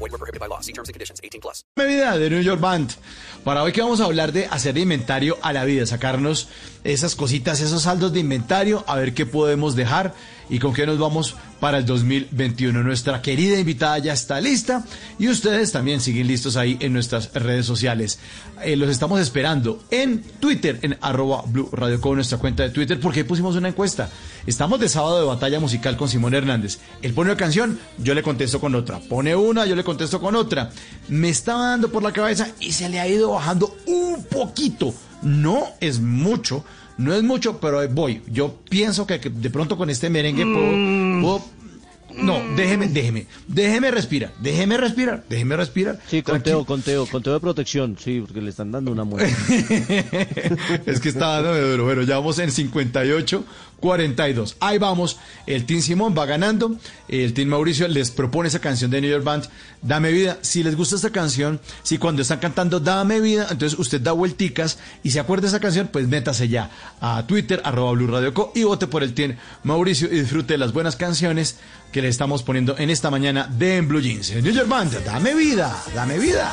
Void were prohibited by law. See terms and conditions. 18 plus. Vida de New York Band. Para hoy que vamos a hablar de hacer inventario a la vida, sacarnos esas cositas, esos saldos de inventario, a ver qué podemos dejar y con qué nos vamos para el 2021. Nuestra querida invitada ya está lista y ustedes también siguen listos ahí en nuestras redes sociales. Eh, los estamos esperando en Twitter, en arroba Blue Radio con nuestra cuenta de Twitter, porque pusimos una encuesta. Estamos de sábado de batalla musical con Simón Hernández. Él pone una canción, yo le contesto con otra. Pone una, yo le contesto con otra. Me estaba dando por la cabeza y se le ha ido bajando un poquito. No es mucho, no es mucho, pero voy. Yo pienso que, de pronto con este merengue puedo, puedo- No, déjeme, déjeme, déjeme respirar, déjeme respirar, déjeme respirar. Sí, conteo, conteo, conteo de protección, sí, porque le están dando una muerte. es que está dando duro. Bueno, ya vamos en 58, 42. Ahí vamos. El Team Simón va ganando. El Team Mauricio les propone esa canción de New York Band, Dame Vida. Si les gusta esta canción, si cuando están cantando Dame Vida, entonces usted da vuelticas y se acuerda de esa canción, pues métase ya a Twitter, arroba Blue Radio Co, y vote por el Team Mauricio y disfrute de las buenas canciones que le estamos poniendo en esta mañana de En Blue Jeans. New York Band, Dame Vida, Dame Vida.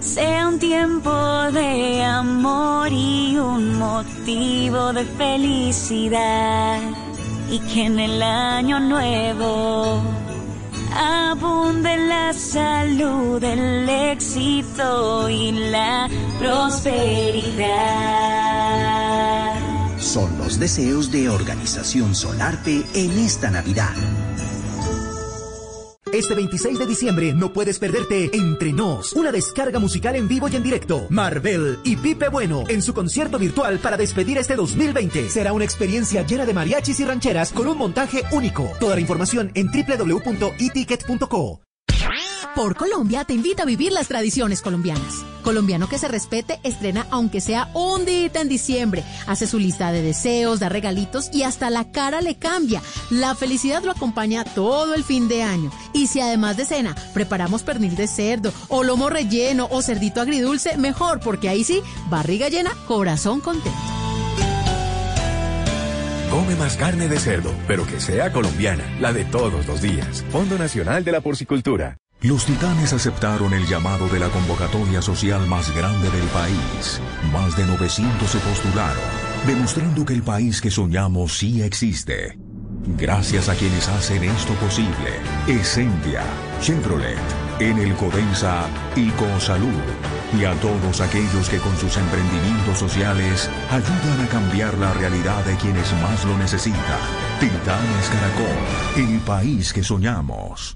sea un tiempo de amor y un motivo de felicidad. Y que en el año nuevo abunde la salud, el éxito y la prosperidad. Son los deseos de Organización Solarte en esta Navidad. Este 26 de diciembre no puedes perderte Entre Nos, una descarga musical en vivo y en directo. Marvel y Pipe Bueno en su concierto virtual para despedir este 2020. Será una experiencia llena de mariachis y rancheras con un montaje único. Toda la información en www.eticket.co. Por Colombia te invita a vivir las tradiciones colombianas. Colombiano que se respete estrena aunque sea un día en diciembre. Hace su lista de deseos, da regalitos y hasta la cara le cambia. La felicidad lo acompaña todo el fin de año. Y si además de cena preparamos pernil de cerdo o lomo relleno o cerdito agridulce, mejor porque ahí sí, barriga llena, corazón contento. Come más carne de cerdo, pero que sea colombiana, la de todos los días. Fondo Nacional de la Porcicultura. Los titanes aceptaron el llamado de la convocatoria social más grande del país. Más de 900 se postularon, demostrando que el país que soñamos sí existe. Gracias a quienes hacen esto posible. Essentia, Chevrolet, Enel Codensa y Cosalud. Y a todos aquellos que con sus emprendimientos sociales ayudan a cambiar la realidad de quienes más lo necesitan. Titanes Caracol, el país que soñamos.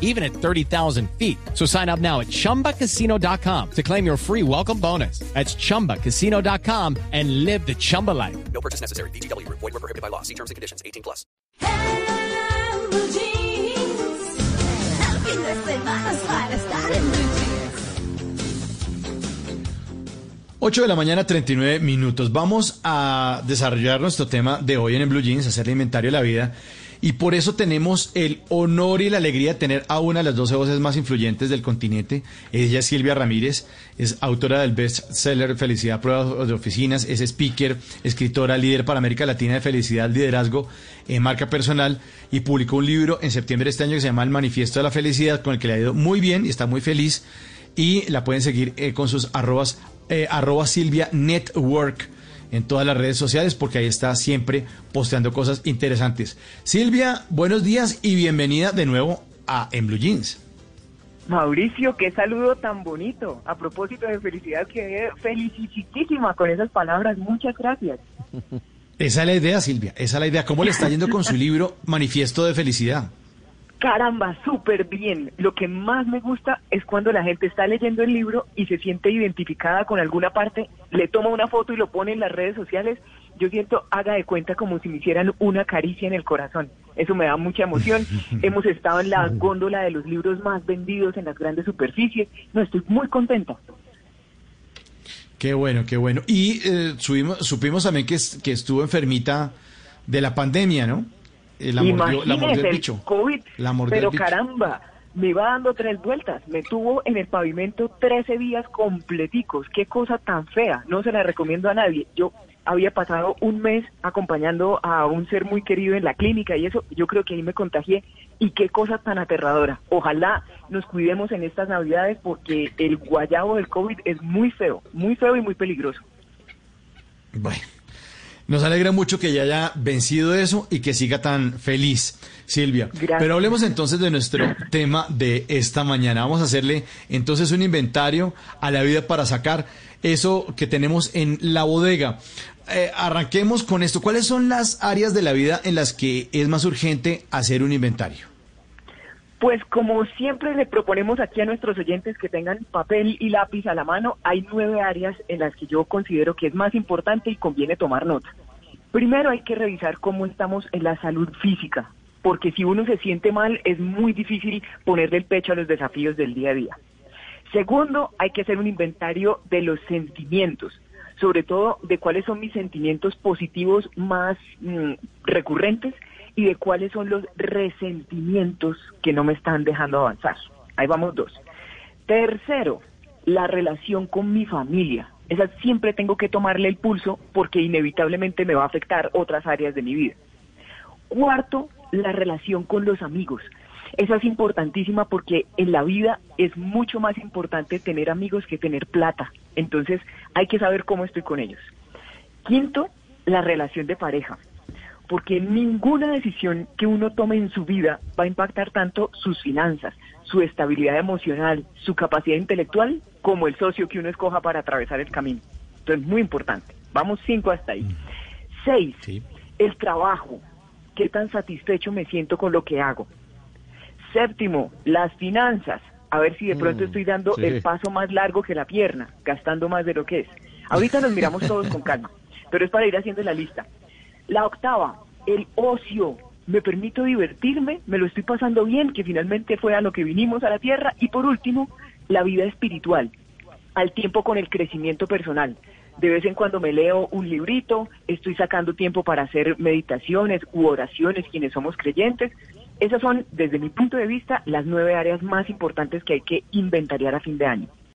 even at 30,000 feet. So sign up now at chumbacasino.com to claim your free welcome bonus. That's chumbacasino.com and live the Chumba life. No purchase necessary. VGW Group. Void were prohibited by law. See terms and conditions. 18 plus. Ocho de la mañana, 39 minutos. Vamos a desarrollar nuestro tema de hoy en el Blue Jeans, hacer el inventario de la vida. Y por eso tenemos el honor y la alegría de tener a una de las 12 voces más influyentes del continente. Ella es Silvia Ramírez, es autora del bestseller Felicidad Pruebas de Oficinas, es speaker, escritora, líder para América Latina de Felicidad, Liderazgo, en marca personal y publicó un libro en septiembre de este año que se llama El Manifiesto de la Felicidad, con el que le ha ido muy bien y está muy feliz. Y la pueden seguir eh, con sus arrobas, eh, arroba Silvia Network en todas las redes sociales porque ahí está siempre posteando cosas interesantes. Silvia, buenos días y bienvenida de nuevo a En Blue Jeans. Mauricio, qué saludo tan bonito. A propósito de felicidad, quedé felicísima con esas palabras. Muchas gracias. Esa es la idea, Silvia. Esa es la idea. ¿Cómo le está yendo con su libro Manifiesto de Felicidad? Caramba, súper bien. Lo que más me gusta es cuando la gente está leyendo el libro y se siente identificada con alguna parte, le toma una foto y lo pone en las redes sociales. Yo siento, haga de cuenta como si me hicieran una caricia en el corazón. Eso me da mucha emoción. Hemos estado en la góndola de los libros más vendidos en las grandes superficies. No, estoy muy contenta. Qué bueno, qué bueno. Y eh, subimos, supimos también que, que estuvo enfermita de la pandemia, ¿no? Eh, la, mordió, la mordió Imagínese el el bicho. COVID, La mordió pero el bicho. caramba, me va dando tres vueltas. Me tuvo en el pavimento 13 días completicos. Qué cosa tan fea. No se la recomiendo a nadie. Yo había pasado un mes acompañando a un ser muy querido en la clínica y eso, yo creo que ahí me contagié. Y qué cosa tan aterradora. Ojalá nos cuidemos en estas navidades porque el guayabo del COVID es muy feo, muy feo y muy peligroso. Bueno, nos alegra mucho que ya haya vencido eso y que siga tan feliz, Silvia. Gracias. Pero hablemos entonces de nuestro tema de esta mañana. Vamos a hacerle entonces un inventario a la vida para sacar eso que tenemos en la bodega. Eh, arranquemos con esto. ¿Cuáles son las áreas de la vida en las que es más urgente hacer un inventario? Pues como siempre le proponemos aquí a nuestros oyentes que tengan papel y lápiz a la mano, hay nueve áreas en las que yo considero que es más importante y conviene tomar nota. Primero hay que revisar cómo estamos en la salud física, porque si uno se siente mal es muy difícil ponerle el pecho a los desafíos del día a día. Segundo, hay que hacer un inventario de los sentimientos, sobre todo de cuáles son mis sentimientos positivos más mm, recurrentes y de cuáles son los resentimientos que no me están dejando avanzar. Ahí vamos dos. Tercero, la relación con mi familia. Esa siempre tengo que tomarle el pulso porque inevitablemente me va a afectar otras áreas de mi vida. Cuarto, la relación con los amigos. Esa es importantísima porque en la vida es mucho más importante tener amigos que tener plata. Entonces hay que saber cómo estoy con ellos. Quinto, la relación de pareja. Porque ninguna decisión que uno tome en su vida va a impactar tanto sus finanzas, su estabilidad emocional, su capacidad intelectual, como el socio que uno escoja para atravesar el camino. Entonces, muy importante. Vamos cinco hasta ahí. Seis, el trabajo. ¿Qué tan satisfecho me siento con lo que hago? Séptimo, las finanzas. A ver si de pronto Mm, estoy dando sí. el paso más largo que la pierna, gastando más de lo que es. Ahorita nos miramos todos con calma, pero es para ir haciendo la lista. La octava, el ocio. Me permito divertirme, me lo estoy pasando bien, que finalmente fue a lo que vinimos a la tierra. Y por último, la vida espiritual, al tiempo con el crecimiento personal. De vez en cuando me leo un librito, estoy sacando tiempo para hacer meditaciones u oraciones quienes somos creyentes. Esas son, desde mi punto de vista, las nueve áreas más importantes que hay que inventariar a fin de año.